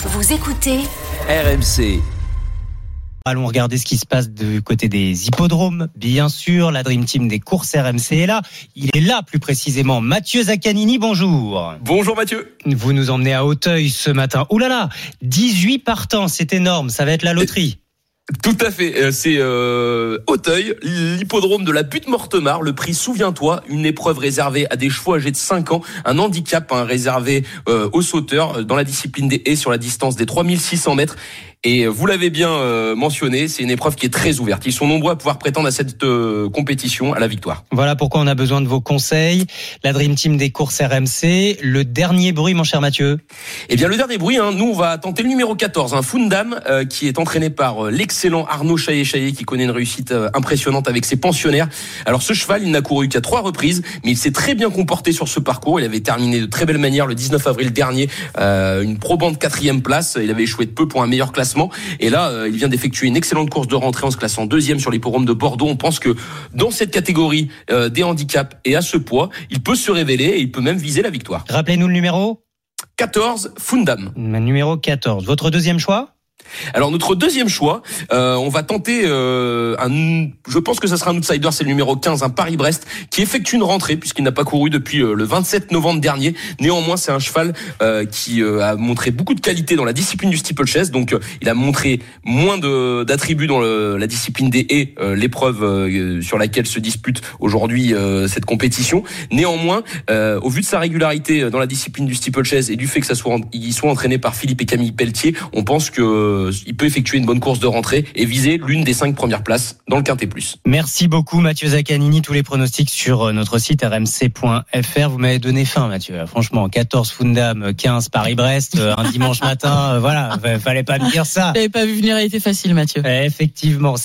Vous écoutez RMC. Allons regarder ce qui se passe du côté des hippodromes. Bien sûr, la Dream Team des courses RMC est là. Il est là plus précisément. Mathieu Zaccanini, bonjour. Bonjour Mathieu. Vous nous emmenez à Auteuil ce matin. Ouh là là, 18 partants, c'est énorme. Ça va être la loterie. Tout à fait. Euh, C'est euh, Auteuil, l'hippodrome de la butte Mortemar. Le prix, souviens-toi, une épreuve réservée à des chevaux âgés de 5 ans. Un handicap hein, réservé euh, aux sauteurs euh, dans la discipline des haies sur la distance des 3600 mètres. Et vous l'avez bien euh, mentionné, c'est une épreuve qui est très ouverte. Ils sont nombreux à pouvoir prétendre à cette euh, compétition, à la victoire. Voilà pourquoi on a besoin de vos conseils. La Dream Team des courses RMC. Le dernier bruit, mon cher Mathieu. Eh bien, le dernier bruit, hein, nous, on va tenter le numéro 14, un Fundam, euh, qui est entraîné par euh, l'excellent Arnaud Chaillet-Chaillet, qui connaît une réussite euh, impressionnante avec ses pensionnaires. Alors, ce cheval, il n'a couru qu'à trois reprises, mais il s'est très bien comporté sur ce parcours. Il avait terminé de très belle manière le 19 avril dernier, euh, une probante quatrième place. Il avait échoué de peu pour un meilleur classement. Et là, euh, il vient d'effectuer une excellente course de rentrée en se classant deuxième sur l'hippodrome de Bordeaux. On pense que dans cette catégorie euh, des handicaps et à ce poids, il peut se révéler et il peut même viser la victoire. Rappelez-nous le numéro 14, Fundam. Numéro 14. Votre deuxième choix? Alors notre deuxième choix, euh, on va tenter euh, un, je pense que ça sera un outsider, c'est le numéro 15, un Paris-Brest, qui effectue une rentrée puisqu'il n'a pas couru depuis euh, le 27 novembre dernier. Néanmoins, c'est un cheval qui a montré beaucoup de qualité dans la discipline du steeplechase, donc euh, il a montré moins de d'attributs dans la discipline des haies, l'épreuve sur laquelle se dispute aujourd'hui cette compétition. Néanmoins, au vu de sa régularité dans la discipline du steeplechase et du fait que ça soit il soit entraîné par Philippe et Camille Pelletier, on pense que euh, il peut effectuer une bonne course de rentrée et viser l'une des cinq premières places dans le Quintet Plus. Merci beaucoup Mathieu Zaccanini. Tous les pronostics sur euh, notre site rmc.fr. Vous m'avez donné faim Mathieu. Franchement, 14 Fundam, 15 Paris-Brest, euh, un dimanche matin. euh, Voilà, fallait pas me dire ça. J'avais pas vu venir, il était facile, Mathieu. Effectivement.